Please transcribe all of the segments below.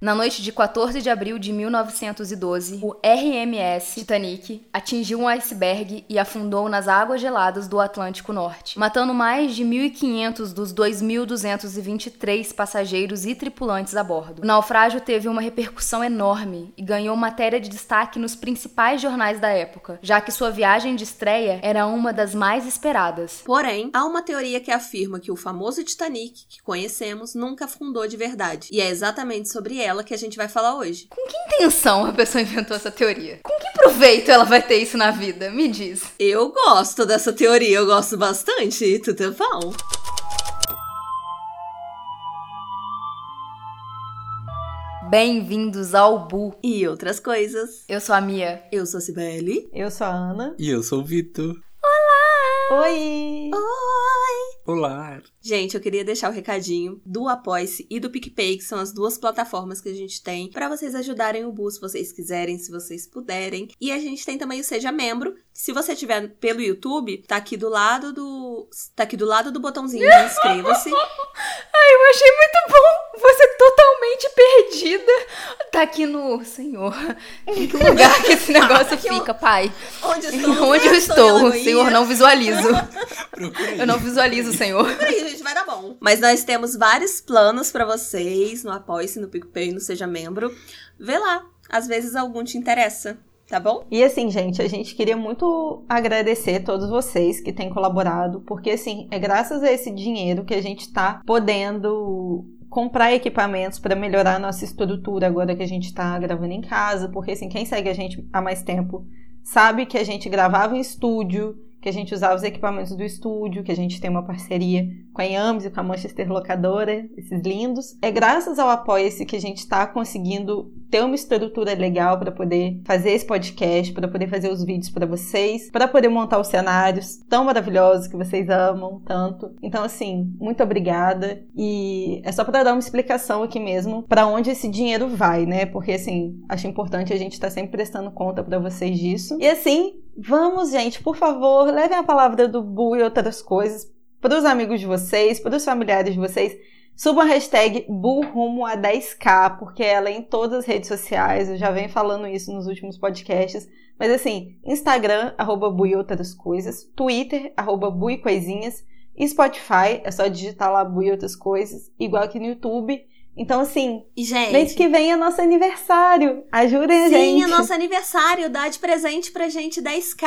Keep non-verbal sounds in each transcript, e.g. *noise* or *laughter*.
Na noite de 14 de abril de 1912, o RMS Titanic atingiu um iceberg e afundou nas águas geladas do Atlântico Norte, matando mais de 1.500 dos 2.223 passageiros e tripulantes a bordo. O naufrágio teve uma repercussão enorme e ganhou matéria de destaque nos principais jornais da época, já que sua viagem de estreia era uma das mais esperadas. Porém, há uma teoria que afirma que o famoso Titanic que conhecemos nunca afundou de verdade. E é exatamente sobre ela que a gente vai falar hoje. Com que intenção a pessoa inventou essa teoria? Com que proveito ela vai ter isso na vida? Me diz. Eu gosto dessa teoria, eu gosto bastante. Tudo é bom. Bem-vindos ao Bu. E outras coisas. Eu sou a Mia. Eu sou a Cibele. Eu sou a Ana. E eu sou o Vitor. Oi! Oi! Olá! Gente, eu queria deixar o recadinho do Apoice e do PicPay, que são as duas plataformas que a gente tem para vocês ajudarem o Bu se vocês quiserem, se vocês puderem. E a gente tem também o Seja Membro. Se você tiver pelo YouTube, tá aqui do lado do tá aqui do lado do botãozinho de inscreva-se. *laughs* Ai, eu achei muito bom. Você. Tá aqui no Senhor. Em que lugar que esse negócio *laughs* fica, pai? Onde eu estou? Onde eu estou? em Senhor, não visualizo. Eu não visualizo, Senhor. Aí, gente, vai dar bom. Mas nós temos vários planos pra vocês no Apoice, no PicPay, no Seja Membro. Vê lá. Às vezes algum te interessa. Tá bom? E assim, gente, a gente queria muito agradecer a todos vocês que têm colaborado, porque assim, é graças a esse dinheiro que a gente tá podendo comprar equipamentos para melhorar a nossa estrutura agora que a gente tá gravando em casa, porque assim, quem segue a gente há mais tempo sabe que a gente gravava em estúdio, que a gente usava os equipamentos do estúdio, que a gente tem uma parceria com a Yames e com a Manchester Locadora, esses lindos. É graças ao Apoia-se que a gente está conseguindo ter uma estrutura legal para poder fazer esse podcast, para poder fazer os vídeos para vocês, para poder montar os cenários tão maravilhosos que vocês amam tanto. Então, assim, muito obrigada. E é só para dar uma explicação aqui mesmo para onde esse dinheiro vai, né? Porque, assim, acho importante a gente estar tá sempre prestando conta para vocês disso. E, assim, Vamos, gente, por favor, levem a palavra do Bu e outras coisas para os amigos de vocês, para os familiares de vocês. Subam a hashtag Bu rumo a 10k, porque ela é em todas as redes sociais. Eu já venho falando isso nos últimos podcasts. Mas assim, Instagram, arroba Bu e outras coisas. Twitter, arroba Bu e coisinhas. E Spotify, é só digitar lá Bu e outras coisas. Igual aqui no YouTube. Então, assim, gente. mês que vem é nosso aniversário. Ajudem a Sim, gente. é nosso aniversário. Dá de presente pra gente 10k.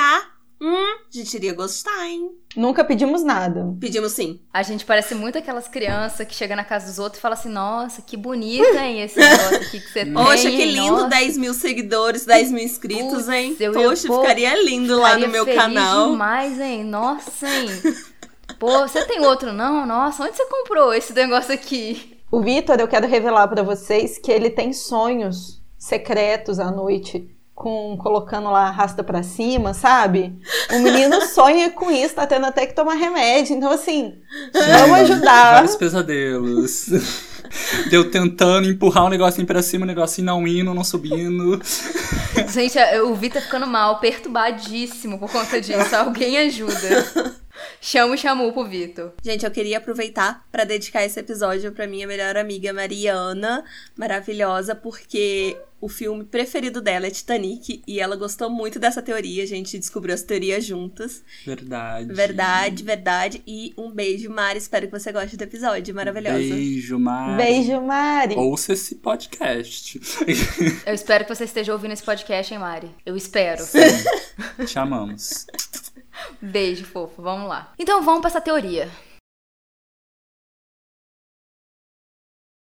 Hum, a gente iria gostar, hein? Nunca pedimos nada. Pedimos sim. A gente parece muito aquelas crianças que chegam na casa dos outros e falam assim: Nossa, que bonito, hein, esse negócio aqui que você *laughs* tem. Poxa, que lindo, Nossa, 10 mil seguidores, 10 mil inscritos, Putz, hein? Poxa, pô, ficaria lindo lá ficaria no meu feliz canal. demais, hein? Nossa, hein? Pô, você tem outro não? Nossa, onde você comprou esse negócio aqui? O Vitor, eu quero revelar pra vocês que ele tem sonhos secretos à noite, com colocando lá arrasta pra cima, sabe? O menino *laughs* sonha com isso, tá tendo até que tomar remédio. Então, assim, vamos ajudar. Vários pesadelos. *laughs* Deu tentando empurrar o negocinho pra cima, o negocinho não indo, não subindo. Gente, o Vitor tá ficando mal, perturbadíssimo por conta disso. *laughs* Alguém ajuda. Chama o Chamu pro Vitor. Gente, eu queria aproveitar pra dedicar esse episódio pra minha melhor amiga Mariana, maravilhosa, porque o filme preferido dela é Titanic e ela gostou muito dessa teoria. A gente descobriu as teorias juntas. Verdade. Verdade, verdade. E um beijo, Mari. Espero que você goste do episódio. Maravilhosa. Beijo, Mari. Beijo, Mari. Ouça esse podcast. Eu espero que você esteja ouvindo esse podcast, hein, Mari? Eu espero. *laughs* Te amamos. Beijo, fofo. Vamos lá. Então vamos pra essa teoria.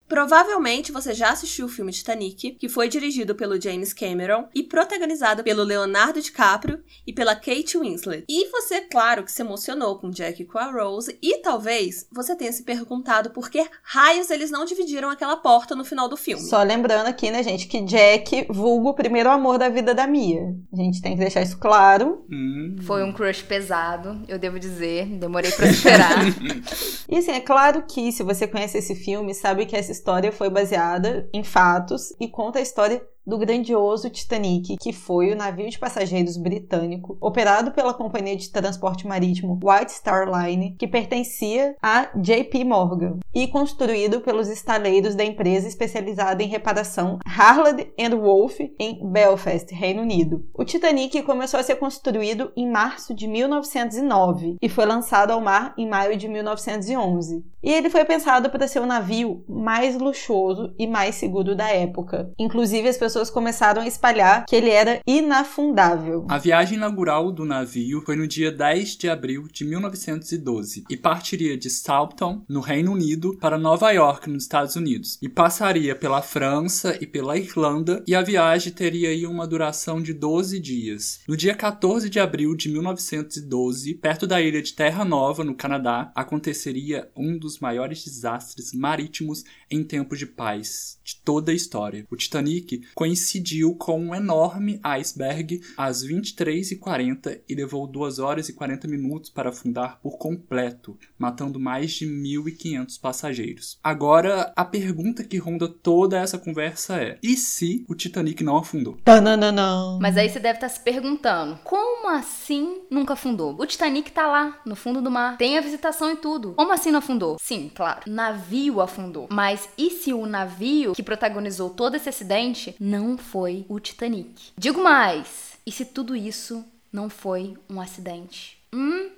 Provavelmente você já assistiu o filme Titanic, que foi dirigido pelo James Cameron e protagonizado pelo Leonardo DiCaprio e pela Kate Winslet. E você, claro, que se emocionou com Jack e com a Rose, e talvez você tenha se perguntado por que raios eles não dividiram aquela porta no final do filme. Só lembrando aqui, né, gente, que Jack vulgo o primeiro amor da vida da Mia. A gente tem que deixar isso claro. Hum. Foi um crush pesado, eu devo dizer. Demorei pra esperar. *laughs* E assim, é claro que se você conhece esse filme, sabe que essa história foi baseada em fatos e conta a história do grandioso Titanic, que foi o navio de passageiros britânico operado pela companhia de transporte marítimo White Star Line, que pertencia a JP Morgan, e construído pelos estaleiros da empresa especializada em reparação Harland Wolff em Belfast, Reino Unido. O Titanic começou a ser construído em março de 1909 e foi lançado ao mar em maio de 1911. E ele foi pensado para ser o navio mais luxuoso e mais seguro da época. Inclusive, as pessoas começaram a espalhar que ele era inafundável. A viagem inaugural do navio foi no dia 10 de abril de 1912 e partiria de Southampton, no Reino Unido, para Nova York, nos Estados Unidos, e passaria pela França e pela Irlanda, e a viagem teria aí uma duração de 12 dias. No dia 14 de abril de 1912, perto da ilha de Terra Nova, no Canadá, aconteceria um dos maiores desastres marítimos em tempos de paz de toda a história. O Titanic coincidiu com um enorme iceberg às 23h40 e levou 2 horas e 40 minutos para afundar por completo, matando mais de 1.500 passageiros. Agora, a pergunta que ronda toda essa conversa é: e se o Titanic não afundou? Tananana. Mas aí você deve estar se perguntando: como assim nunca afundou? O Titanic tá lá, no fundo do mar, tem a visitação e tudo. Como assim não afundou? Sim, claro, navio afundou. Mas e se o navio que protagonizou todo esse acidente não foi o Titanic? Digo mais: e se tudo isso não foi um acidente? Hum?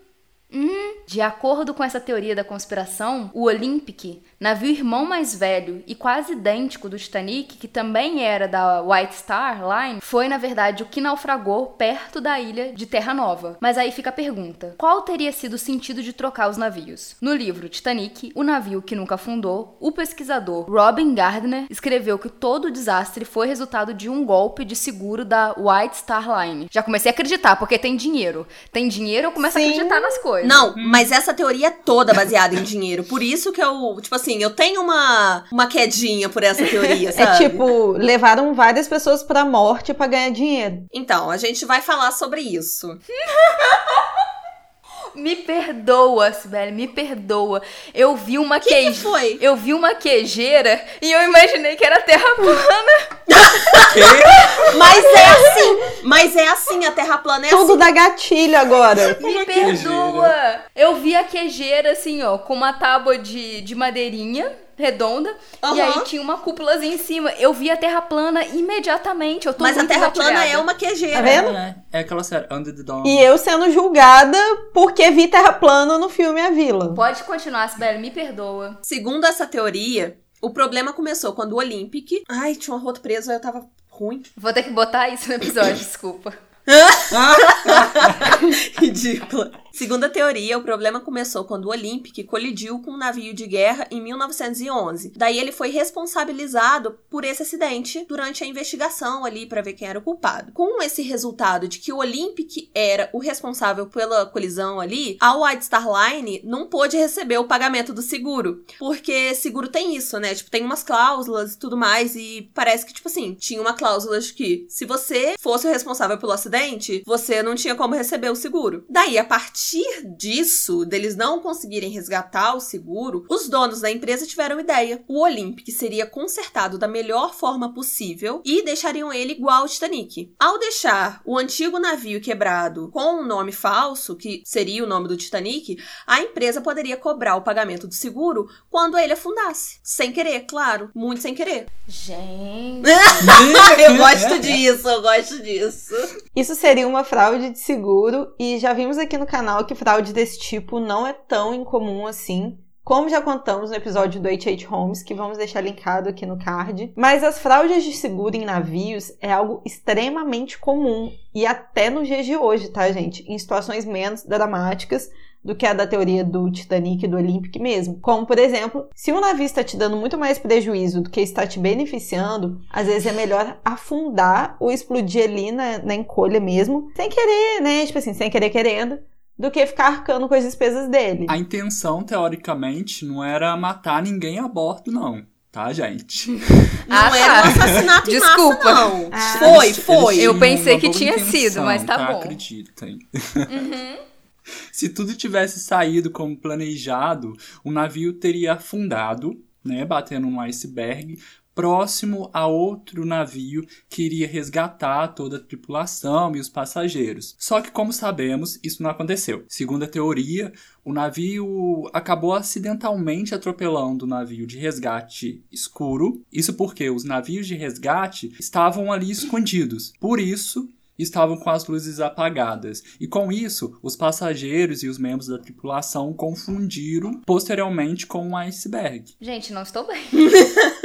Hum? De acordo com essa teoria da conspiração, o Olympic, navio irmão mais velho e quase idêntico do Titanic, que também era da White Star Line, foi na verdade o que naufragou perto da ilha de Terra Nova. Mas aí fica a pergunta: qual teria sido o sentido de trocar os navios? No livro Titanic, o navio que nunca afundou, o pesquisador Robin Gardner escreveu que todo o desastre foi resultado de um golpe de seguro da White Star Line. Já comecei a acreditar, porque tem dinheiro. Tem dinheiro, eu começo Sim. a acreditar nas coisas. Não, mas essa teoria é toda baseada em dinheiro. Por isso que eu, tipo assim, eu tenho uma, uma quedinha por essa teoria, É sabe? tipo, levaram várias pessoas pra morte pra ganhar dinheiro. Então, a gente vai falar sobre isso. *laughs* Me perdoa, Sibeli, me perdoa. Eu vi uma que, que queijo. foi? Eu vi uma queijeira e eu imaginei que era terra plana. Mas é assim! Mas é assim, a Terra plana é Tudo assim. dá gatilho agora. Me Uma perdoa. Eu vi a queijeira assim, ó, com uma tábua de, de madeirinha redonda e Aham. aí tinha uma cúpulazinha em cima. Eu vi a terra plana imediatamente. Eu tô Mas a Terra plana é uma queijeira. Tá vendo? É, é aquela série Under the Dome. E eu sendo julgada porque vi terra plana no filme A Vila. Pode continuar, Sibeli, me perdoa. Segundo essa teoria, o problema começou quando o Olympic. Ai, tinha um arroto preso, aí eu tava ruim. Vou ter que botar isso no episódio, *laughs* desculpa. *laughs* Ridícula. Segundo a teoria, o problema começou quando o Olympic colidiu com um navio de guerra em 1911. Daí ele foi responsabilizado por esse acidente durante a investigação ali para ver quem era o culpado. Com esse resultado de que o Olympic era o responsável pela colisão ali, a White Star Line não pôde receber o pagamento do seguro, porque seguro tem isso, né? Tipo, tem umas cláusulas e tudo mais e parece que tipo assim, tinha uma cláusula de que se você fosse o responsável pelo acidente, você não tinha como receber o seguro. Daí, a partir disso, deles não conseguirem resgatar o seguro, os donos da empresa tiveram ideia. O Olympic seria consertado da melhor forma possível e deixariam ele igual ao Titanic. Ao deixar o antigo navio quebrado com um nome falso, que seria o nome do Titanic, a empresa poderia cobrar o pagamento do seguro quando ele afundasse. Sem querer, claro. Muito sem querer. Gente. *laughs* eu gosto disso, eu gosto disso. Isso seria uma fraude de seguro e já vimos aqui no canal que fraude desse tipo não é tão incomum assim. Como já contamos no episódio do H.H. Holmes, que vamos deixar linkado aqui no card. Mas as fraudes de seguro em navios é algo extremamente comum e até nos dias de hoje, tá, gente? Em situações menos dramáticas do que a da teoria do Titanic e do Olympic mesmo. Como, por exemplo, se um navio está te dando muito mais prejuízo do que está te beneficiando, às vezes é melhor afundar ou explodir ali na, na encolha mesmo, sem querer, né? Tipo assim, sem querer querendo, do que ficar arcando com as despesas dele. A intenção, teoricamente, não era matar ninguém a bordo, não. Tá, gente? *laughs* Não Ah, era um tá. assassinato em Desculpa. massa, não. Ah. Foi, Eles- foi. Eu pensei que tinha intenção, sido, mas tá bom. Acreditem. Uhum. Se tudo tivesse saído como planejado, o navio teria afundado né, batendo um iceberg próximo a outro navio que iria resgatar toda a tripulação e os passageiros. Só que, como sabemos, isso não aconteceu. Segundo a teoria, o navio acabou acidentalmente atropelando o navio de resgate escuro. Isso porque os navios de resgate estavam ali escondidos. Por isso, estavam com as luzes apagadas. E com isso, os passageiros e os membros da tripulação confundiram posteriormente com um iceberg. Gente, não estou bem. *laughs*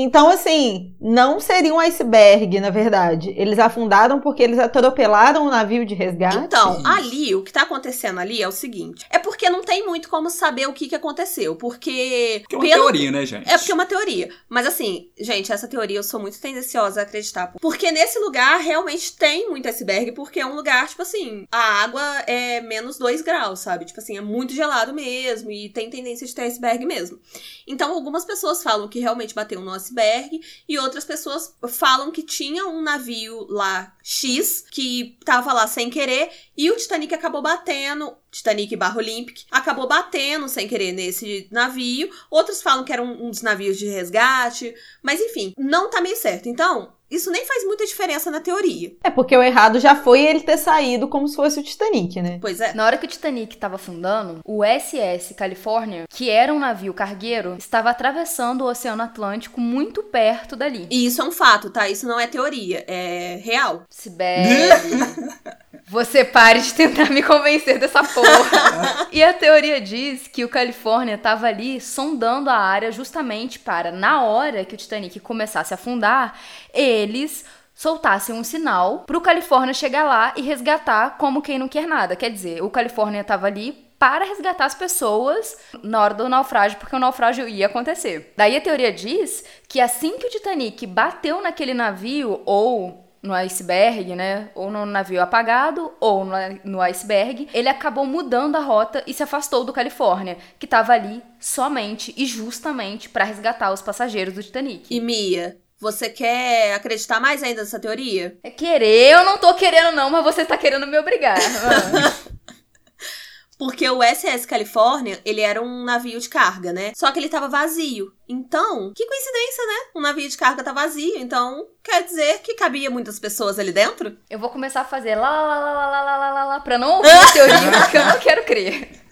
Então, assim, não seria um iceberg, na verdade. Eles afundaram porque eles atropelaram o navio de resgate? Então, ali, o que tá acontecendo ali é o seguinte. É porque não tem muito como saber o que, que aconteceu. Porque. Que é uma pelo... teoria, né, gente? É porque é uma teoria. Mas assim, gente, essa teoria eu sou muito tendenciosa a acreditar. Porque nesse lugar realmente tem muito iceberg, porque é um lugar, tipo assim, a água é menos 2 graus, sabe? Tipo assim, é muito gelado mesmo. E tem tendência de ter iceberg mesmo. Então, algumas pessoas falam que realmente bateu no iceberg e outras pessoas falam que tinha um navio lá X que tava lá sem querer e o Titanic acabou batendo Titanic barra Olympic, acabou batendo sem querer nesse navio. Outros falam que era um, um dos navios de resgate. Mas enfim, não tá meio certo. Então, isso nem faz muita diferença na teoria. É porque o errado já foi ele ter saído como se fosse o Titanic, né? Pois é. Na hora que o Titanic estava afundando, o SS California, que era um navio cargueiro, estava atravessando o Oceano Atlântico muito perto dali. E isso é um fato, tá? Isso não é teoria, é real. Sibeli. *laughs* Você pare de tentar *laughs* me convencer dessa porra. *laughs* e a teoria diz que o Califórnia estava ali sondando a área justamente para, na hora que o Titanic começasse a afundar, eles soltassem um sinal para o Califórnia chegar lá e resgatar como quem não quer nada. Quer dizer, o Califórnia estava ali para resgatar as pessoas na hora do naufrágio, porque o naufrágio ia acontecer. Daí a teoria diz que assim que o Titanic bateu naquele navio ou no iceberg, né? Ou no navio apagado, ou no, iceberg, ele acabou mudando a rota e se afastou do Califórnia, que estava ali somente e justamente para resgatar os passageiros do Titanic. E Mia, você quer acreditar mais ainda nessa teoria? É querer, eu não tô querendo não, mas você tá querendo me obrigar. *laughs* Porque o SS California, ele era um navio de carga, né? Só que ele tava vazio. Então, que coincidência, né? Um navio de carga tá vazio, então quer dizer que cabia muitas pessoas ali dentro? Eu vou começar a fazer lá, lá, lá, lá, lá, lá, lá, lá pra não ouvir a teoria, porque eu não quero crer.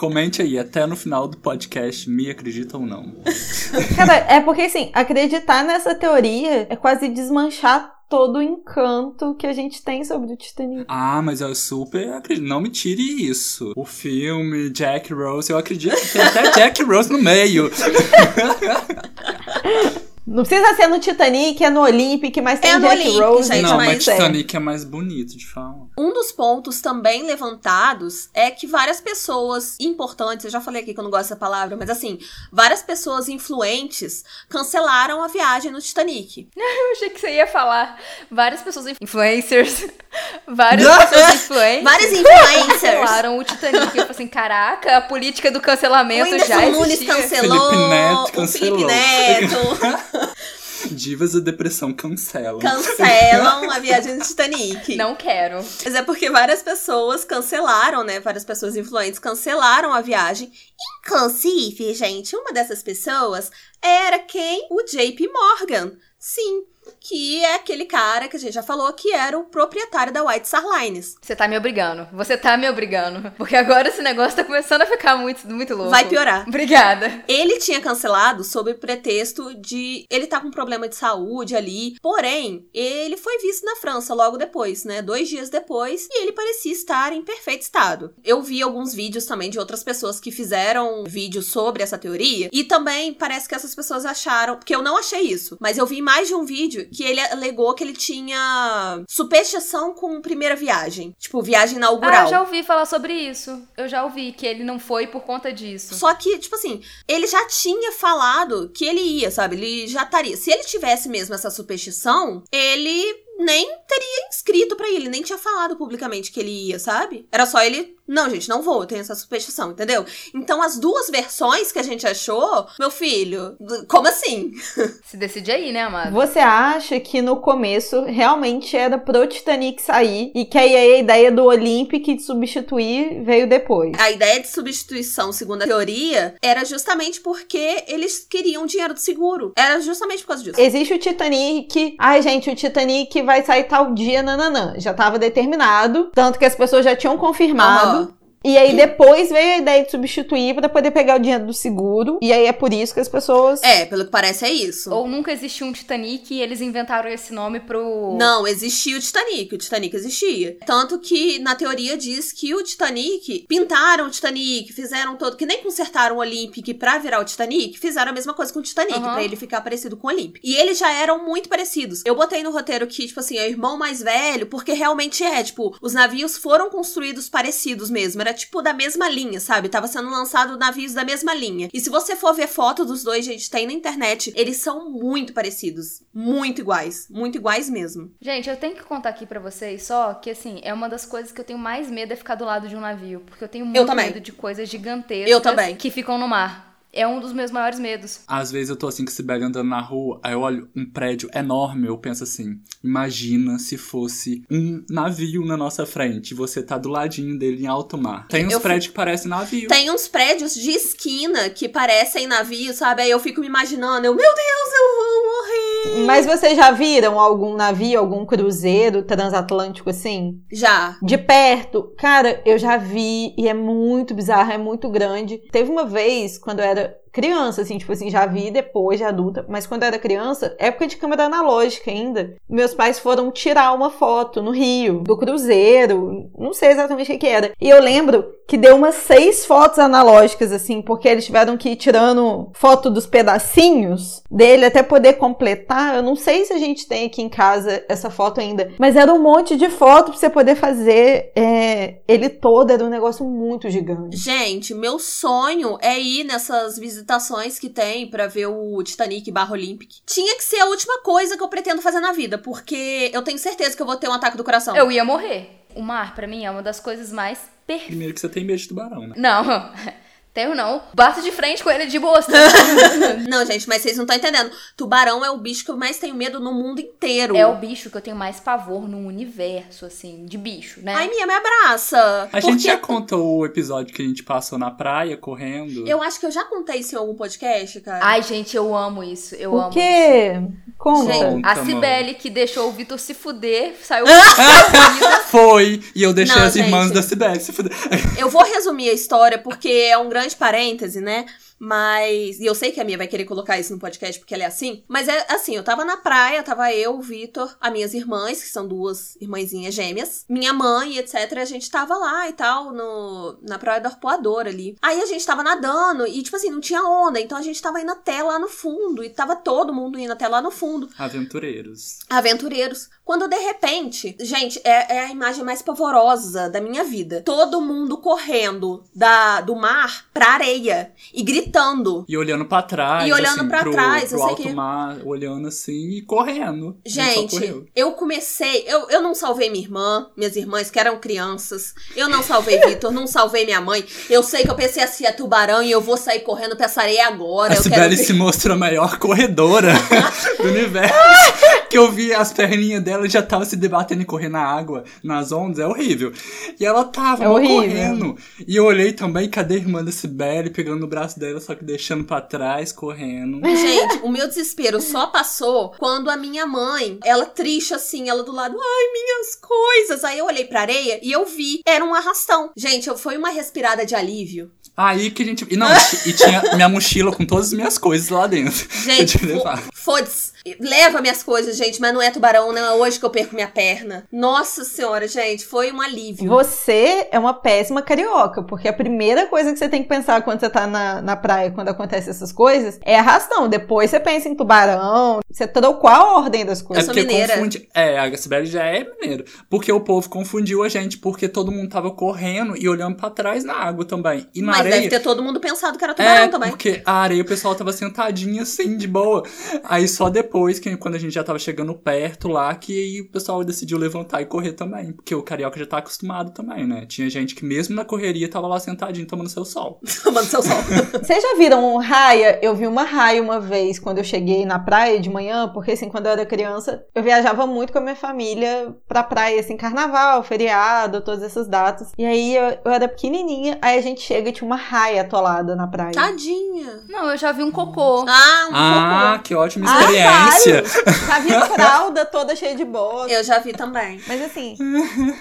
Comente aí, até no final do podcast, me acredita ou não. *laughs* Cara, é porque assim, acreditar nessa teoria é quase desmanchar todo o encanto que a gente tem sobre o Titanic. Ah, mas eu super acredito. Não me tire isso. O filme, Jack Rose, eu acredito que tem até *laughs* Jack Rose no meio. *laughs* Não precisa ser no Titanic, é no Olympic, mas tem é Jack Olympic, Rose. Gente, não, mas Titanic é mais bonito de falar. Um dos pontos também levantados é que várias pessoas importantes, eu já falei aqui que eu não gosto dessa palavra, mas assim, várias pessoas influentes cancelaram a viagem no Titanic. *laughs* Eu achei que você ia falar várias pessoas influencers. *laughs* Várias *laughs* pessoas influentes. Várias influencers. Cancelaram o Titanic. Eu falei assim, caraca, a política do cancelamento o já existia. Nunes cancelou. Felipe Neto cancelou. O Felipe Neto. Divas da depressão cancelam. Cancelam a viagem do Titanic. Não quero. Mas é porque várias pessoas cancelaram, né? Várias pessoas influentes cancelaram a viagem. Inclusive, gente, uma dessas pessoas era quem? O JP Morgan. Sim, que é aquele cara que a gente já falou que era o proprietário da White Star Lines. Você tá me obrigando. Você tá me obrigando. Porque agora esse negócio tá começando a ficar muito, muito louco. Vai piorar. Obrigada. Ele tinha cancelado sob pretexto de ele tá com um problema de saúde ali. Porém, ele foi visto na França logo depois, né? Dois dias depois, e ele parecia estar em perfeito estado. Eu vi alguns vídeos também de outras pessoas que fizeram vídeos sobre essa teoria. E também parece que essas pessoas acharam. Porque eu não achei isso. Mas eu vi mais de um vídeo que ele alegou que ele tinha superstição com primeira viagem. Tipo, viagem inaugural. Ah, eu já ouvi falar sobre isso. Eu já ouvi que ele não foi por conta disso. Só que, tipo assim, ele já tinha falado que ele ia, sabe? Ele já estaria. Se ele tivesse mesmo essa superstição, ele nem teria inscrito para ele, nem tinha falado publicamente que ele ia, sabe? Era só ele Não, gente, não vou, eu tenho essa superstição, entendeu? Então, as duas versões que a gente achou, meu filho, como assim? *laughs* Se decide aí, né, amado? Você acha que no começo realmente era pro Titanic sair e que aí a ideia do Olympic de substituir veio depois? A ideia de substituição, segundo a teoria, era justamente porque eles queriam dinheiro do seguro. Era justamente por causa disso. Existe o Titanic. Ai, gente, o Titanic vai sair tal dia, nananã. Já tava determinado. Tanto que as pessoas já tinham confirmado. Aham. E aí depois veio a ideia de substituir pra poder pegar o dinheiro do seguro. E aí é por isso que as pessoas. É, pelo que parece é isso. Ou nunca existiu um Titanic e eles inventaram esse nome pro. Não, existia o Titanic. O Titanic existia. Tanto que na teoria diz que o Titanic pintaram o Titanic, fizeram todo. Que nem consertaram o Olympic pra virar o Titanic, fizeram a mesma coisa com o Titanic, Aham. pra ele ficar parecido com o Olympic. E eles já eram muito parecidos. Eu botei no roteiro que, tipo assim, é o irmão mais velho, porque realmente é. Tipo, os navios foram construídos parecidos mesmo. Era tipo da mesma linha, sabe? Tava sendo lançado navios da mesma linha. E se você for ver foto dos dois, gente, tem na internet, eles são muito parecidos. Muito iguais. Muito iguais mesmo. Gente, eu tenho que contar aqui pra vocês só que, assim, é uma das coisas que eu tenho mais medo é ficar do lado de um navio. Porque eu tenho muito também. medo de coisas gigantescas Eu também. que ficam no mar. É um dos meus maiores medos. Às vezes eu tô assim com Sibeli andando na rua, aí eu olho um prédio enorme, eu penso assim, imagina se fosse um navio na nossa frente, e você tá do ladinho dele em alto mar. Tem uns Eu prédios que parecem navio. Tem uns prédios de esquina que parecem navio, sabe? Aí eu fico me imaginando, eu, meu Deus, eu vou Mas vocês já viram algum navio, algum cruzeiro transatlântico assim? Já. De perto, cara, eu já vi e é muito bizarro, é muito grande. Teve uma vez, quando eu era criança, assim, tipo assim, já vi depois de adulta, mas quando era criança, época de câmera analógica ainda, meus pais foram tirar uma foto no Rio, do cruzeiro, não sei exatamente o que era. E eu lembro que deu umas seis fotos analógicas, assim, porque eles tiveram que ir tirando foto dos pedacinhos dele até poder completar. Eu não sei se a gente tem aqui em casa essa foto ainda, mas era um monte de foto pra você poder fazer é, ele todo, era um negócio muito gigante. Gente, meu sonho é ir nessas visitações que tem pra ver o Titanic barra Olympic. Tinha que ser a última coisa que eu pretendo fazer na vida, porque eu tenho certeza que eu vou ter um ataque do coração. Eu ia morrer. O mar, pra mim, é uma das coisas mais perfeitas. Primeiro que você tem medo de tubarão, né? Não, tenho não. Bato de frente com ele de boa. *laughs* Não, gente, mas vocês não estão entendendo. Tubarão é o bicho que eu mais tenho medo no mundo inteiro. é o bicho que eu tenho mais pavor no universo, assim, de bicho, né? Ai, minha, me abraça. A Porque gente já contou o episódio que a gente passou na praia correndo. eu acho que eu já contei isso em algum podcast, cara. Ai, gente, eu amo isso. Eu O amo isso. quê? Conta. Gente, Conta, A. Cibele que deixou o Vitor se fuder, saiu. *laughs* Foi! E eu deixei Não, as irmãs gente. da Sibeli se fuder. Eu vou resumir a história porque é um grande parêntese, né? Mas. E eu sei que a minha vai querer colocar isso no podcast porque ela é assim. Mas é assim: eu tava na praia, tava eu, o Vitor, as minhas irmãs, que são duas irmãzinhas gêmeas, minha mãe, etc. A gente tava lá e tal, no, na praia do Arpoador ali. Aí a gente tava nadando e, tipo assim, não tinha onda. Então a gente tava indo até lá no fundo. E tava todo mundo indo até lá no fundo Aventureiros. aventureiros. Quando de repente, gente, é, é a imagem mais pavorosa da minha vida. Todo mundo correndo da, do mar pra areia e gritando. E olhando pra trás. E olhando assim, pra pro, trás, pro eu sei alto que- mar, olhando assim e correndo. Gente, eu comecei. Eu, eu não salvei minha irmã, minhas irmãs, que eram crianças. Eu não salvei *laughs* Vitor, não salvei minha mãe. Eu sei que eu pensei assim, é tubarão e eu vou sair correndo pra essa areia agora. A eu Sibeli quero... se mostrou a maior corredora *laughs* do universo. que eu vi as perninhas dela já tava se debatendo e correndo na água, nas ondas, é horrível. E ela tava É correndo. E eu olhei também, cadê a irmã da Sibeli, pegando no braço dela, só que deixando pra trás, correndo. Gente, o meu desespero só passou quando a minha mãe, ela triste assim, ela do lado, ai, minhas coisas. Aí eu olhei pra areia e eu vi, era um arrastão. Gente, eu- foi uma respirada de alívio. Aí que a gente. E não, e tinha minha mochila com todas as minhas coisas lá dentro. *laughs* eu Gente, que levar. Fo- foda-se. Leva minhas coisas, gente, mas não é tubarão, não é hoje que eu perco minha perna. Nossa senhora, gente, foi um alívio. Você é uma péssima carioca, porque a primeira coisa que você tem que pensar quando você tá na, na praia, quando acontece essas coisas, é arrastão. Depois você pensa em tubarão, você trocou a ordem das coisas. sou porque mineira. confunde. É, a Sibeli já é mineiro. Porque o povo confundiu a gente, porque todo mundo tava correndo e olhando pra trás na água também. E na Mas areia. deve ter todo mundo pensado que era tubarão É, também. porque a areia o pessoal tava sentadinho assim, de boa. Aí só depois, que quando a gente já tava chegando perto lá que aí o pessoal decidiu levantar e correr também. Porque o carioca já tá acostumado também, né? Tinha gente que mesmo na correria tava lá sentadinho tomando seu sol. *laughs* Tomando seu sol. *laughs* Vocês já viram um raia? Eu vi uma raia uma vez quando eu cheguei na praia de manhã, porque assim, quando eu era criança, eu viajava muito com a minha família pra praia, assim, carnaval, feriado, todas essas datas. E aí eu, eu era pequenininha, aí a gente chega e tinha uma raia atolada na praia. Tadinha. Não, eu já vi um cocô. Ah, um Ah, que ótima Ah, experiência! vários. Já vi *laughs* fralda toda cheia de bosta. Eu já vi também. Mas assim,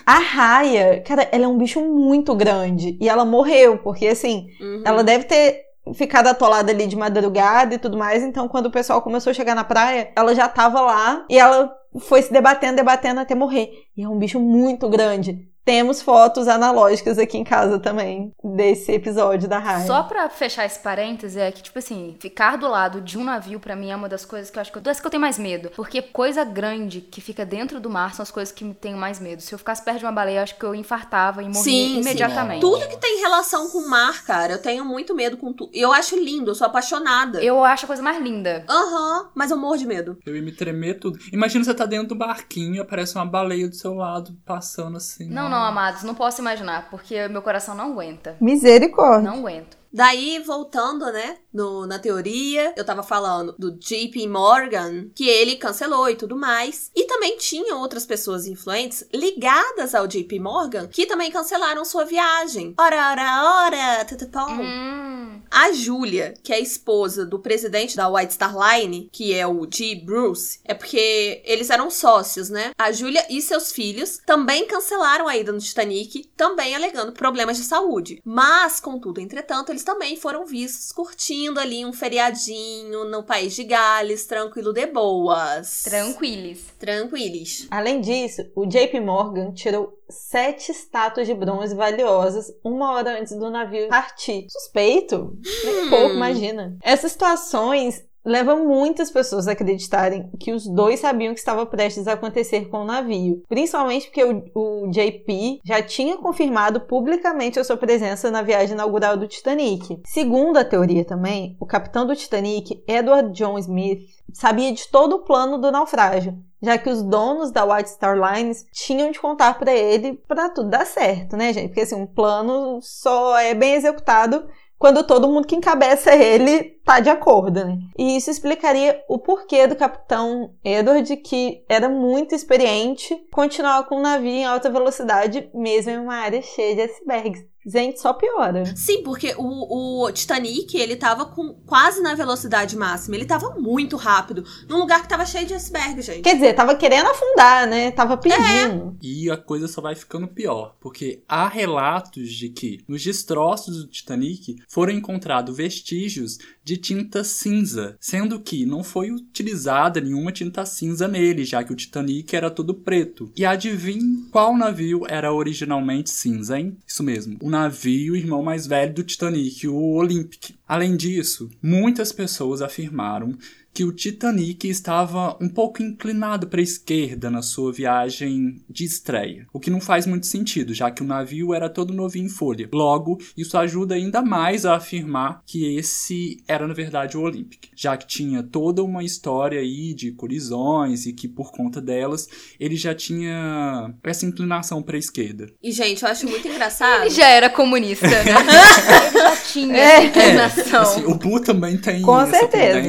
a raia, cara, ela é um bicho muito grande. E ela morreu, porque assim, Uhum. ela deve ter ficado atolada ali de madrugada e tudo mais. Então, quando o pessoal começou a chegar na praia, ela já tava lá e ela foi se debatendo, debatendo até morrer. E é um bicho muito grande. Temos fotos analógicas aqui em casa também desse episódio da raia. Só pra fechar esse parêntese, é que, tipo assim, ficar do lado de um navio, pra mim, é uma das coisas que eu acho que eu, das que eu tenho mais medo. Porque coisa grande que fica dentro do mar são as coisas que me tenho mais medo. Se eu ficasse perto de uma baleia, eu acho que eu infartava e morria Sim, sim. imediatamente. Tudo que tem relação com o mar, cara, eu tenho muito medo com tudo. Eu acho lindo, eu sou apaixonada. Eu acho a coisa mais linda. Aham, mas eu morro de medo. Eu ia me tremer tudo. Imagina você tá dentro do barquinho e aparece uma baleia do seu lado passando assim. Não, não, amados, não posso imaginar, porque meu coração não aguenta. Misericórdia. Não aguento. Daí, voltando, né, no, na teoria, eu tava falando do JP Morgan, que ele cancelou e tudo mais. E também tinha outras pessoas influentes ligadas ao JP Morgan que também cancelaram sua viagem. Ora, ora, ora, tutupom. Hum. A Júlia, que é a esposa do presidente da White Star Line, que é o G. Bruce, é porque eles eram sócios, né? A Júlia e seus filhos também cancelaram a ida no Titanic, também alegando problemas de saúde. Mas, contudo, entretanto, eles também foram vistos curtindo ali um feriadinho no país de Gales, tranquilo de boas. Tranquilis. Tranquilos. Além disso, o JP Morgan tirou sete estátuas de bronze valiosas uma hora antes do navio partir. Suspeito? Nem Hum. pouco, imagina. Essas situações levam muitas pessoas a acreditarem que os dois sabiam que estava prestes a acontecer com o navio. Principalmente porque o, o JP já tinha confirmado publicamente a sua presença na viagem inaugural do Titanic. Segundo a teoria também, o capitão do Titanic, Edward John Smith, sabia de todo o plano do naufrágio já que os donos da White Star Lines tinham de contar pra ele pra tudo dar certo, né, gente? Porque assim, um plano só é bem executado quando todo mundo que encabeça ele tá de acordo, né? E isso explicaria o porquê do capitão Edward, que era muito experiente, continuar com um navio em alta velocidade, mesmo em uma área cheia de icebergs. Gente, só piora. Sim, porque o, o Titanic, ele tava com quase na velocidade máxima. Ele tava muito rápido, num lugar que tava cheio de iceberg, gente. Quer dizer, tava querendo afundar, né? Tava pedindo. E a coisa só vai ficando pior, porque há relatos de que nos destroços do Titanic foram encontrados vestígios de tinta cinza, sendo que não foi utilizada nenhuma tinta cinza nele, já que o Titanic era todo preto. E adivinhe qual navio era originalmente cinza, hein? Isso mesmo, o navio irmão mais velho do Titanic, o Olympic. Além disso, muitas pessoas afirmaram que o Titanic estava um pouco inclinado para a esquerda na sua viagem de estreia, o que não faz muito sentido, já que o navio era todo novinho em folha. Logo, isso ajuda ainda mais a afirmar que esse era na verdade o Olympic, já que tinha toda uma história aí de colisões e que por conta delas ele já tinha essa inclinação para a esquerda. E, gente, eu acho muito engraçado. Ele já era comunista, né? *laughs* Ele já tinha essa inclinação. Assim, o Bu também tem Com essa certeza.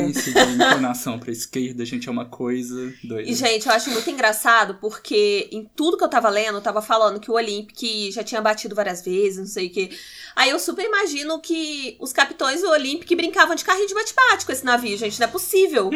Inclinação para a esquerda, gente, é uma coisa doida. E, gente, eu acho muito engraçado porque em tudo que eu tava lendo, eu tava falando que o Olympic já tinha batido várias vezes, não sei o quê. Aí eu super imagino que os capitões do Olympic brincavam de carrinho de bate-bate com esse navio, gente. Não é possível.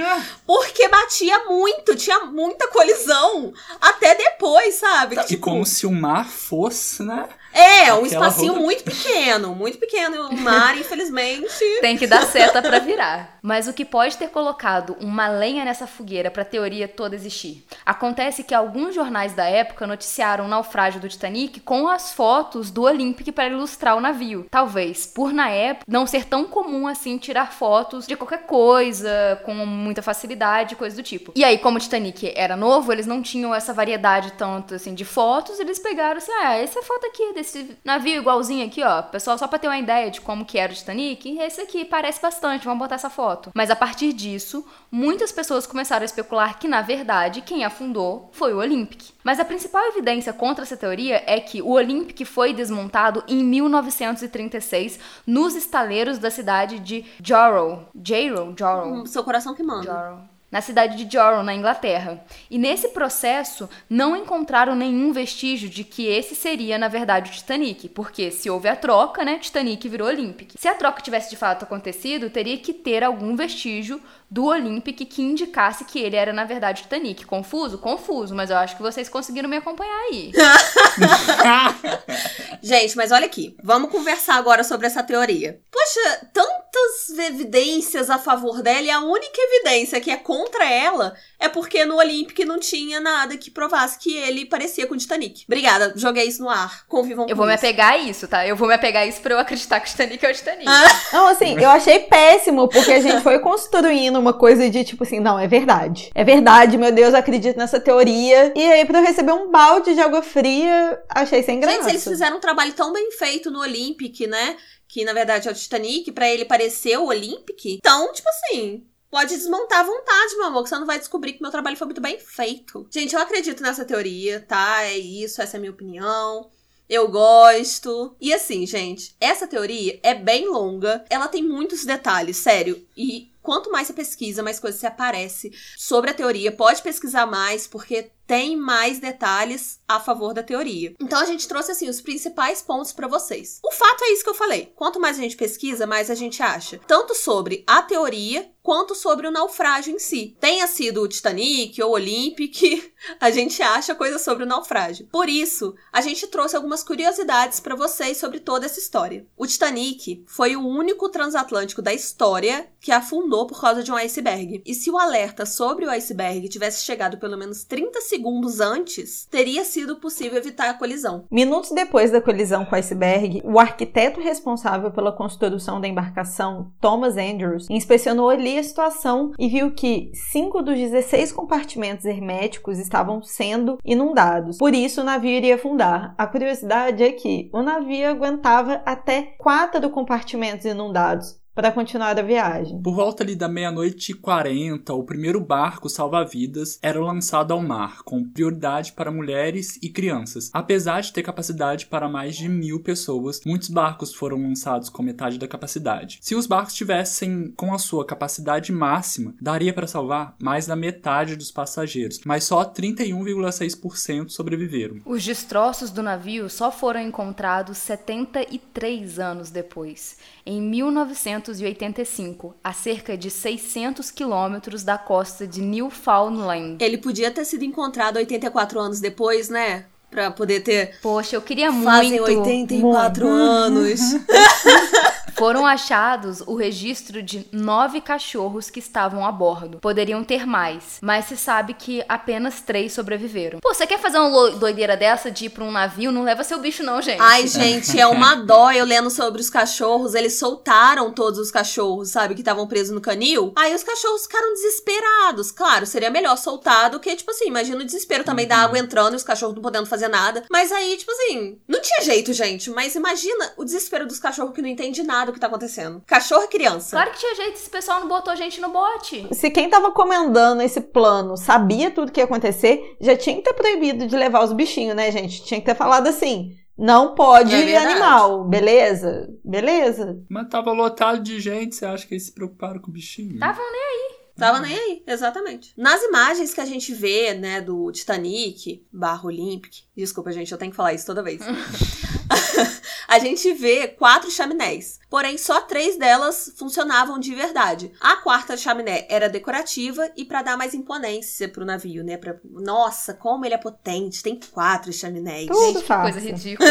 Porque batia muito, tinha muita colisão. Até depois, sabe? Que, E tipo, como se o mar fosse, né? É, um Aquela espacinho roupa- muito pequeno, muito pequeno. O mar, infelizmente. Tem que dar seta pra virar. Mas o que pode ter colocado uma lenha nessa fogueira pra teoria toda existir? Acontece que alguns jornais da época noticiaram o naufrágio do Titanic com as fotos do Olympic para ilustrar o navio. Talvez, por na época não ser tão comum assim tirar fotos de qualquer coisa com muita facilidade, coisa do tipo. E aí, como o Titanic era novo, eles não tinham essa variedade tanto assim de fotos, eles pegaram assim, ah, essa foto aqui desse navio igualzinho aqui, ó, pessoal, só pra ter uma ideia de como que era o Titanic, esse aqui parece bastante, vamos botar essa foto. Mas a partir disso, muitas pessoas começaram a especular que, na verdade, quem afundou foi o Olympic. Mas a principal evidência contra essa teoria é que o Olympic foi desmontado em 1936 nos estaleiros da cidade de Jarrow. Jarrow? Jarrow. Hum, seu coração que manda. Jarrow na cidade de Jarrow, na Inglaterra. E nesse processo não encontraram nenhum vestígio de que esse seria, na verdade, o Titanic, porque se houve a troca, né, Titanic virou Olympic. Se a troca tivesse de fato acontecido, teria que ter algum vestígio do Olympic que indicasse que ele era, na verdade, Titanic. Confuso? Confuso, mas eu acho que vocês conseguiram me acompanhar aí. *laughs* Gente, mas olha aqui. Vamos conversar agora sobre essa teoria. Poxa, tantas evidências a favor dela e a única evidência que é contra ela é porque no Olympic não tinha nada que provasse que ele parecia com o Titanic. Obrigada, joguei isso no ar. Convivam Eu vou isso. me apegar a isso, tá? Eu vou me apegar a isso pra eu acreditar que o Titanic é o Titanic. Ah. Não, assim, eu achei péssimo, porque a gente foi construindo uma coisa de tipo assim, não, é verdade. É verdade, meu Deus, eu acredito nessa teoria. E aí, pra eu receber um balde de água fria, achei sem graça. Gente, eles fizeram um trabalho tão bem feito no Olympic, né? Que na verdade é o Titanic, pra ele parecer o Olympic. Então, tipo assim, pode desmontar à vontade, meu amor, que você não vai descobrir que meu trabalho foi muito bem feito. Gente, eu acredito nessa teoria, tá? É isso, essa é a minha opinião. Eu gosto. E assim, gente, essa teoria é bem longa. Ela tem muitos detalhes, sério. E quanto mais você pesquisa, mais coisas você aparece sobre a teoria. Pode pesquisar mais, porque tem mais detalhes a favor da teoria. Então a gente trouxe assim os principais pontos para vocês. O fato é isso que eu falei. Quanto mais a gente pesquisa, mais a gente acha, tanto sobre a teoria quanto sobre o naufrágio em si. Tenha sido o Titanic ou o Olympic, *laughs* a gente acha coisas sobre o naufrágio. Por isso, a gente trouxe algumas curiosidades para vocês sobre toda essa história. O Titanic foi o único transatlântico da história que afundou por causa de um iceberg. E se o alerta sobre o iceberg tivesse chegado pelo menos 30 segundos antes, teria sido possível evitar a colisão. Minutos depois da colisão com o iceberg, o arquiteto responsável pela construção da embarcação, Thomas Andrews, inspecionou ali a situação e viu que cinco dos 16 compartimentos herméticos estavam sendo inundados. Por isso, o navio iria afundar. A curiosidade é que o navio aguentava até quatro compartimentos inundados, para continuar a viagem. Por volta ali da meia-noite e 40, o primeiro barco salva-vidas era lançado ao mar, com prioridade para mulheres e crianças. Apesar de ter capacidade para mais de mil pessoas, muitos barcos foram lançados com metade da capacidade. Se os barcos tivessem com a sua capacidade máxima, daria para salvar mais da metade dos passageiros, mas só 31,6% sobreviveram. Os destroços do navio só foram encontrados 73 anos depois, em 1985, a cerca de 600 quilômetros da costa de Newfoundland. Ele podia ter sido encontrado 84 anos depois, né? Pra poder ter. Poxa, eu queria Fazem muito. 84 muito. anos. *laughs* Foram achados o registro de nove cachorros que estavam a bordo. Poderiam ter mais, mas se sabe que apenas três sobreviveram. Pô, você quer fazer uma doideira dessa de ir pra um navio? Não leva seu bicho, não, gente. Ai, gente, é uma dó eu lendo sobre os cachorros. Eles soltaram todos os cachorros, sabe, que estavam presos no canil. Aí os cachorros ficaram desesperados. Claro, seria melhor soltar do que, tipo assim, imagina o desespero também da água entrando e os cachorros não podendo fazer nada. Mas aí, tipo assim, não tinha jeito, gente. Mas imagina o desespero dos cachorros que não entende nada do que tá acontecendo. Cachorro e criança. Claro que tinha jeito, esse pessoal não botou gente no bote. Se quem estava comandando esse plano sabia tudo que ia acontecer, já tinha que ter proibido de levar os bichinhos, né, gente? Tinha que ter falado assim: não pode É animal, beleza? Beleza. Mas tava lotado de gente, você acha que eles se preocuparam com o bichinho? Tavam Tava nem aí, exatamente. Nas imagens que a gente vê, né, do Titanic, barra Olympic, desculpa, gente, eu tenho que falar isso toda vez. *laughs* *laughs* a gente vê quatro chaminés. Porém, só três delas funcionavam de verdade. A quarta chaminé era decorativa e pra dar mais imponência pro navio, né? Pra... Nossa, como ele é potente, tem quatro chaminés. Tudo Gente, que fácil. coisa ridícula.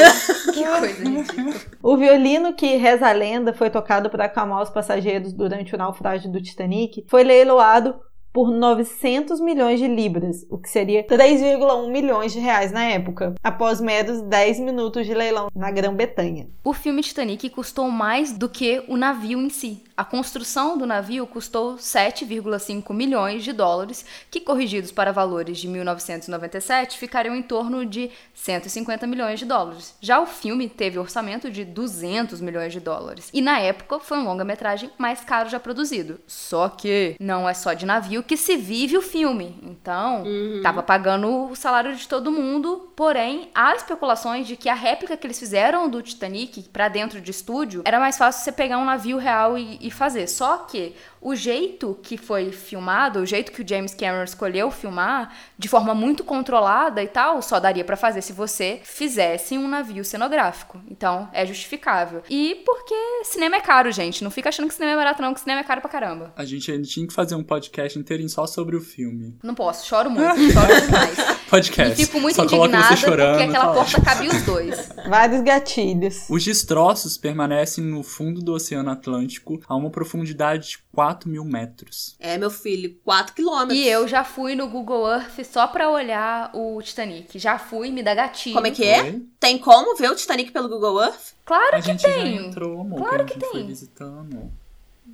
que *laughs* coisa ridícula. O violino que reza a lenda foi tocado para acalmar os passageiros durante o naufrágio do Titanic foi leiloado por 900 milhões de libras, o que seria 3,1 milhões de reais na época, após meros 10 minutos de leilão na Grã-Bretanha. O filme Titanic custou mais do que o navio em si. A construção do navio custou 7,5 milhões de dólares, que corrigidos para valores de 1997 ficariam em torno de 150 milhões de dólares. Já o filme teve orçamento de 200 milhões de dólares. E na época foi um longa-metragem mais caro já produzido. Só que não é só de navio que se vive o filme. Então, Uhum. tava pagando o salário de todo mundo, porém há especulações de que a réplica que eles fizeram do Titanic pra dentro de estúdio era mais fácil você pegar um navio real e, e fazer. Só que o jeito que foi filmado, o jeito que o James Cameron escolheu filmar, de forma muito controlada e tal, só daria pra fazer se você fizesse um navio cenográfico. Então, é justificável. E porque cinema é caro, gente. Não fica achando que cinema é barato, não, que cinema é caro pra caramba. A gente ainda tinha que fazer um podcast inteirinho só sobre o filme. Não posso, choro muito, *laughs* choro demais. *laughs* Podcast. E fico muito só indignada você chorando. porque aquela tá porta cabe os dois. *laughs* Vários gatilhos. Os destroços permanecem no fundo do Oceano Atlântico a uma profundidade de 4 mil metros. É, meu filho, 4 quilômetros. E eu já fui no Google Earth só pra olhar o Titanic. Já fui, me dá gatilho. Como é que é? Oi? Tem como ver o Titanic pelo Google Earth? Claro A que gente já tem. entrou, amor. Claro que gente foi tem. visitando.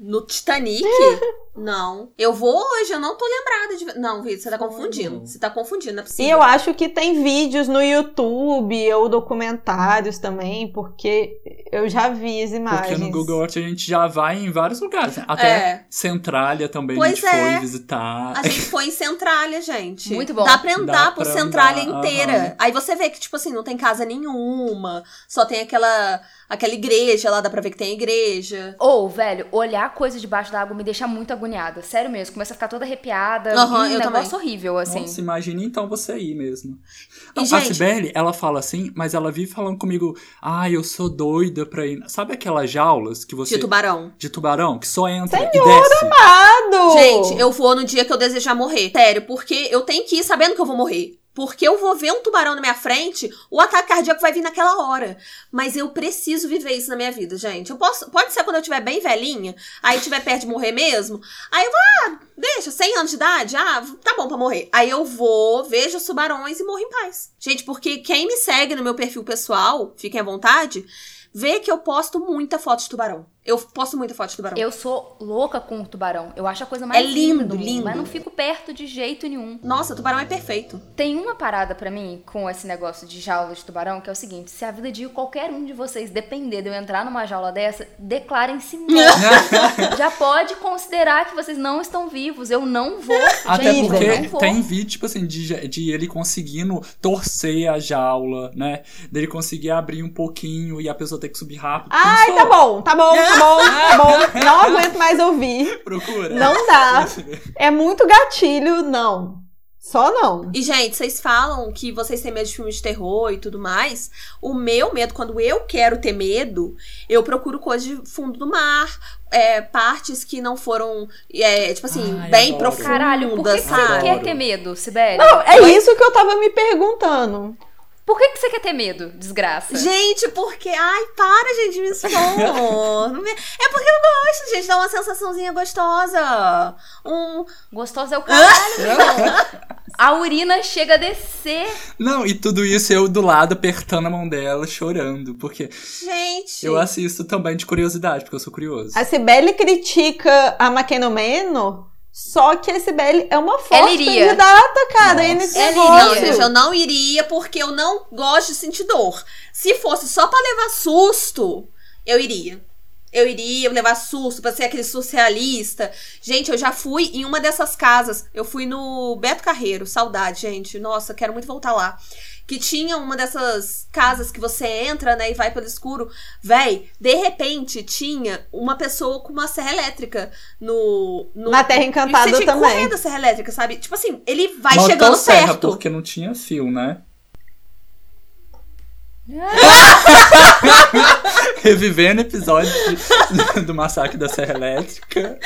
No Titanic? *laughs* não. Eu vou hoje, eu não tô lembrada de. ver. Não, Vitor, você tá confundindo. Você tá confundindo, não é E possível. eu acho que tem vídeos no YouTube ou documentários também, porque eu já vi as imagens. Porque no Google Earth a gente já vai em vários lugares. né? Até É. Centralia também a Pois gente é. foi visitar. A gente foi em Centralia, gente. *laughs* Muito bom. Dá pra andar Dá por pra Centralia andar, inteira. Aí você vê que, tipo assim, não tem casa nenhuma. Só tem aquela, aquela igreja lá, dá pra ver que tem igreja. Ou, velho, olhar coisa debaixo da água me deixa muito agoniada. Sério mesmo, começa a ficar toda arrepiada. Aham, um eu negócio também. horrível, assim. Nossa, imagine então você ir mesmo. E, a gente- Sibeli, ela fala assim, mas ela vive falando comigo, ah, eu sou doida pra ir. Sabe aquelas jaulas que você. De tubarão. de tubarão, que só entra e desce? Amado! Gente, eu vou no dia que eu desejar morrer. Sério, porque eu tenho que ir sabendo que eu vou morrer. Porque eu vou ver um tubarão na minha frente, o ataque cardíaco vai vir naquela hora. Mas eu preciso viver isso na minha vida, gente. Eu posso, pode ser quando eu estiver bem velhinha, aí estiver perto de morrer mesmo. Aí eu vou, ah, deixa, 100 anos de idade, ah, tá bom pra morrer. Aí eu vou, vejo os tubarões e morro em paz. Gente, porque quem me segue no meu perfil pessoal, fiquem à vontade, vê que eu posto muita foto de tubarão. Eu posto muita foto de tubarão. Eu sou louca com o tubarão. Eu acho a coisa mais É lindo, linda do mundo, lindo. Mas não fico perto de jeito nenhum. Nossa, tubarão é perfeito. Tem uma parada pra mim com esse negócio de jaula de tubarão, que é o seguinte: se a vida de qualquer um de vocês depender de eu entrar numa jaula dessa, declarem-se *laughs* mortos. Já pode considerar que vocês não estão vivos. Eu não vou. Até gente, eu porque não vou. tem vídeo, tipo assim, de, de ele conseguindo torcer a jaula, né? Dele conseguir abrir um pouquinho e a pessoa ter que subir rápido. Ai, Pensou? tá bom, tá bom, tá bom, tá bom. *laughs* Não aguento mais ouvir. Procura. Não dá. É muito gatilho, não. Só não. E, gente, vocês falam que vocês têm medo de filmes de terror e tudo mais. O meu medo, quando eu quero ter medo, eu procuro coisas de fundo do mar, é, partes que não foram, é, tipo assim, Ai, bem profundas, Caralho, por que, que você quer ter medo, Sibeli? Não, é isso que eu tava me perguntando. Por que, que você quer ter medo, desgraça? Gente, porque. Ai, para, gente, me expor. Me- *laughs* é porque eu gosto, gente. Dá uma sensaçãozinha gostosa. Um. Gostosa é o caralho, *laughs* irmão. A urina chega a descer. Não, e tudo isso eu do lado apertando a mão dela, chorando. Porque Gente. eu assisto também de curiosidade, porque eu sou curioso. A Cibele critica a McKenna só que a Cibele é uma forte iria. candidata, cara, Nossa. nesse Ela negócio. Não, gente, eu não iria porque eu não gosto de sentir dor. Se fosse só pra levar susto, eu iria. Eu iria levar susto, pra ser aquele surrealista. Gente, eu já fui em uma dessas casas. Eu fui no Beto Carreiro, saudade, gente. Nossa, quero muito voltar lá. Que tinha uma dessas casas que você entra, né, e vai pelo escuro. Véi, de repente tinha uma pessoa com uma serra elétrica no. no... Na Terra E Encantada você tinha também. correr da serra elétrica, sabe? Tipo assim, ele vai Motosserra, chegando perto. porque não tinha fio, né? *laughs* Revivendo episódio de- *laughs* do massacre da Serra Elétrica.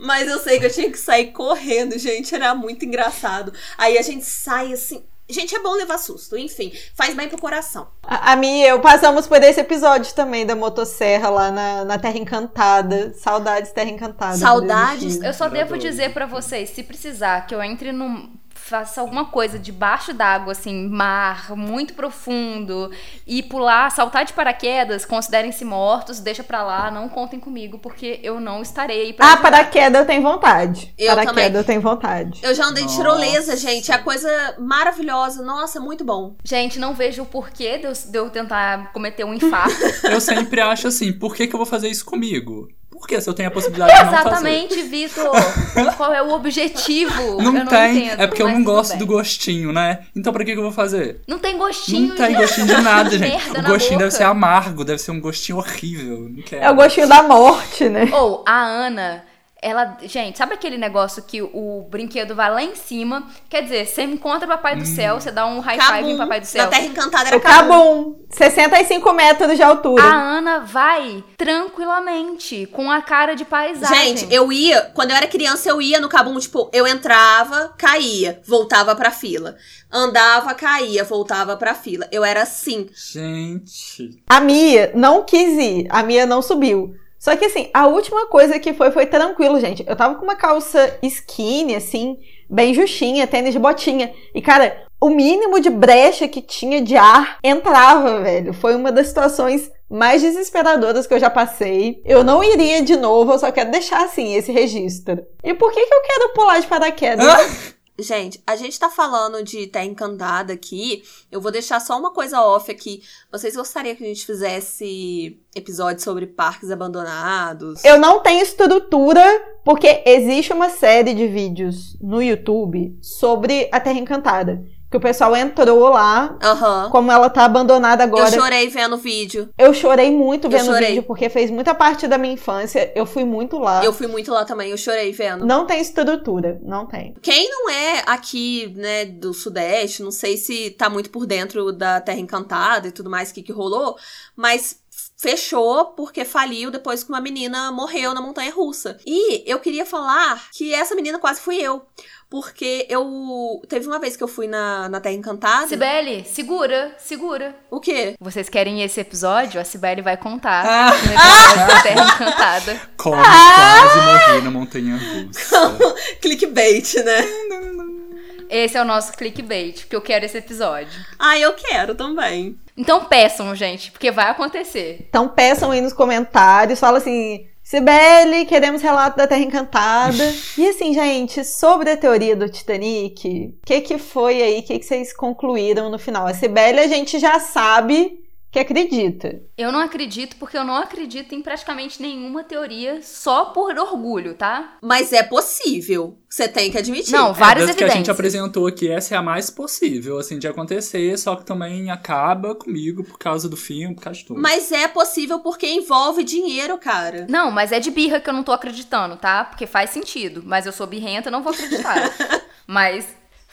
Mas eu sei que eu tinha que sair correndo, gente. Era muito engraçado. Aí a gente sai assim. Gente, é bom levar susto. Enfim, faz bem pro coração. A, a minha e eu passamos por esse episódio também da motosserra lá na, na Terra Encantada. Saudades Terra Encantada. Saudades. Eu só devo dizer pra vocês, se precisar que eu entre num faça alguma coisa debaixo d'água, assim, mar muito profundo, e pular, saltar de paraquedas, considerem-se mortos, deixa pra lá, não contem comigo, porque eu não estarei pra Ah, ajudar. paraquedas eu tenho vontade. Eu paraquedas também. eu tenho vontade. Eu já andei de tirolesa, gente. É coisa maravilhosa. Nossa, muito bom. Gente, não vejo o porquê de eu, de eu tentar cometer um infarto. *laughs* Eu sempre acho assim, por que, que eu vou fazer isso comigo? Por que se eu tenho a possibilidade de não fazer? Exatamente, Vitor. *laughs* Qual é o objetivo? Não, eu não tem, entendo, é porque eu não gosto do gostinho, né? Então pra que, que eu vou fazer? Não tem gostinho. não tem de- gostinho de nada, *laughs* gente. Merda O gostinho deve ser amargo, deve ser um gostinho horrível. Não quero. É o gostinho da morte, né? Ou a Ana, ela. Gente, sabe aquele negócio que o brinquedo vai lá em cima? Quer dizer, você encontra o Papai do Céu, você dá um high five Cabum. em Papai do Céu. Na Terra Encantada era O Cabum. Cabum, 65 metros de altura. A Ana vai tranquilamente, com a cara de paisagem. Gente, eu ia, quando eu era criança, eu ia no Cabum, tipo, eu entrava, caía, voltava pra fila. Andava, caía, voltava pra fila. Eu era assim. Gente. A Mia não quis ir, a Mia não subiu. Só que assim, a última coisa que foi foi tranquilo, gente. Eu tava com uma calça skinny, assim, bem justinha, tênis de botinha. E, cara, o mínimo de brecha que tinha de ar entrava, velho. Foi uma das situações mais desesperadoras que eu já passei. Eu não iria de novo, eu só quero deixar assim esse registro. E por que, que eu quero pular de paraquedas? *laughs* Gente, a gente tá falando de Terra Encantada aqui. Eu vou deixar só uma coisa off aqui. Vocês gostariam que a gente fizesse episódio sobre parques abandonados? Eu não tenho estrutura, porque existe uma série de vídeos no YouTube sobre a Terra Encantada. Que o pessoal entrou lá, Aham. como ela tá abandonada agora. Eu chorei vendo o vídeo. Eu chorei muito vendo o vídeo, porque fez muita parte da minha infância. Eu fui muito lá. Eu fui muito lá também, eu chorei vendo. Não tem estrutura, não tem. Quem não é aqui, né, do Sudeste, não sei se tá muito por dentro da Terra Encantada e tudo mais, o que, que rolou, mas fechou porque faliu depois que uma menina morreu na montanha russa. E eu queria falar que essa menina quase fui eu. Porque eu. Teve uma vez que eu fui na, na Terra Encantada. Sibeli, segura, segura. O quê? Vocês querem esse episódio? A Sibeli vai contar Ah. no episódio da Terra *laughs* Encantada. Como quase morri na montanha russa. *laughs* Clickbait, né? Esse é o nosso clickbait, porque eu quero esse episódio. Ah, eu quero também. Então peçam, gente, porque vai acontecer. Então peçam aí nos comentários, fala assim. Sibeli, queremos relato da Terra Encantada. e assim, gente, sobre a teoria do Titanic, o que, que foi aí? O que, que vocês concluíram no final? A Sibeli a gente já sabe que acredita. Eu não acredito porque eu não acredito em praticamente nenhuma teoria só por orgulho, tá? Mas é possível. Você tem que admitir. Não, É, várias das que a gente evidências. apresentou aqui, essa é a mais possível, assim, de acontecer, só que também acaba comigo por causa do filme, por causa de tudo. Mas é possível porque envolve dinheiro, cara. Não, mas é de birra que eu não tô acreditando, tá? Porque faz sentido. Mas eu sou birrenta, não vou acreditar. *laughs* mas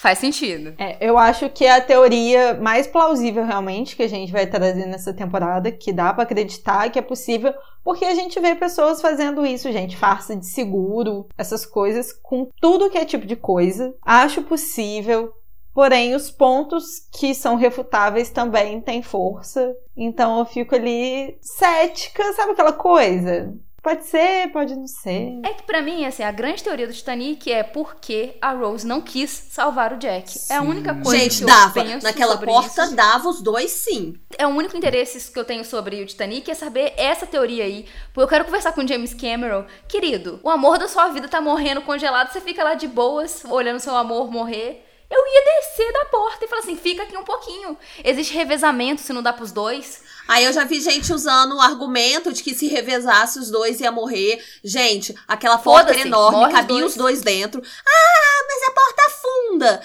faz sentido. É, eu acho que é a teoria mais plausível realmente que a gente vai trazer nessa temporada, que dá pra acreditar que é possível, porque a gente vê pessoas fazendo isso, gente, farsa de seguro, essas coisas, com tudo que é tipo de coisa. Acho possível. Porém, os pontos que são refutáveis também têm força. Então eu fico ali cética, sabe aquela coisa? Pode ser, pode não ser. É que pra mim, assim, a grande teoria do Titanic é porque a Rose não quis salvar o Jack. É a Sim. única coisa Gente, que eu dava. penso Naquela sobre porta, isso. dava os dois sim. É o único interesse que eu tenho sobre o Titanic é saber essa teoria aí. Porque eu quero conversar com o James Cameron. Querido, o amor da sua vida tá morrendo congelado, você fica lá de boas, olhando seu amor morrer. Eu ia descer da porta e falar assim: fica aqui um pouquinho. Existe revezamento se não dá pros dois. Aí eu já vi gente usando o argumento de que se revezasse os dois ia morrer. Gente, aquela porta era enorme, cabia dois. os dois dentro. Ah, mas a porta afunda.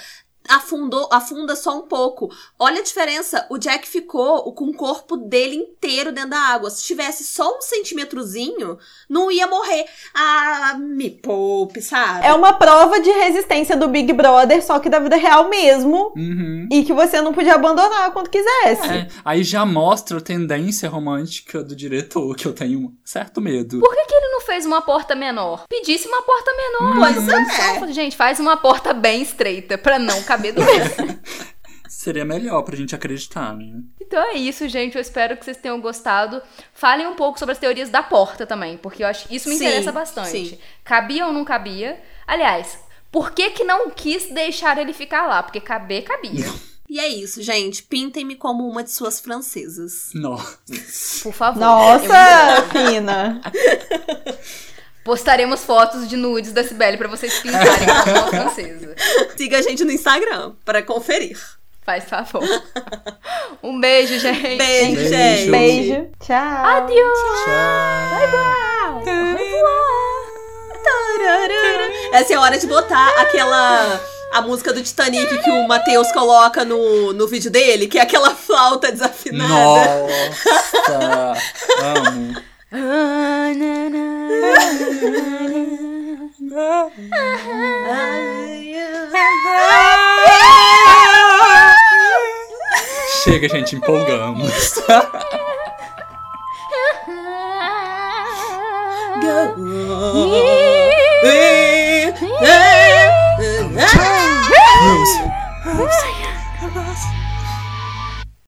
Afundou, afunda só um pouco. Olha a diferença. O Jack ficou com o corpo dele inteiro dentro da água. Se tivesse só um centímetrozinho, não ia morrer. Ah, me poupe, sabe? É uma prova de resistência do Big Brother, só que da vida real mesmo. Uhum. E que você não podia abandonar quando quisesse. É, aí já mostra a tendência romântica do diretor, que eu tenho um certo medo. Por que, que ele não fez uma porta menor? Pedisse uma porta menor. Pois Não, é. Gente, faz uma porta bem estreita pra não caber dois. *laughs* Seria melhor pra gente acreditar, né? Então é isso, gente. Eu espero que vocês tenham gostado. Falem um pouco sobre as teorias da porta também, porque eu acho isso me Sim, interessa bastante. sim. Cabia ou não cabia? Aliás, por que que não quis deixar ele ficar lá? Porque caber, cabia. E é isso, gente. Pintem-me como uma de suas francesas. Nossa. Por favor. Nossa, fina. *laughs* Postaremos fotos de nudes da Cibele pra vocês pintarem como uma francesa. *laughs* Siga a gente no Instagram para conferir. Faz favor. Um beijo, gente. Beijo, Beijo. gente. Beijo. Tchau. Adeus. Tararara. Essa é a hora de botar aquela. A música do Titanic que o Matheus coloca no, no vídeo dele, que é aquela flauta desafinada. Nossa. Amo. Chega, gente, empolgamos. Rose. Rose.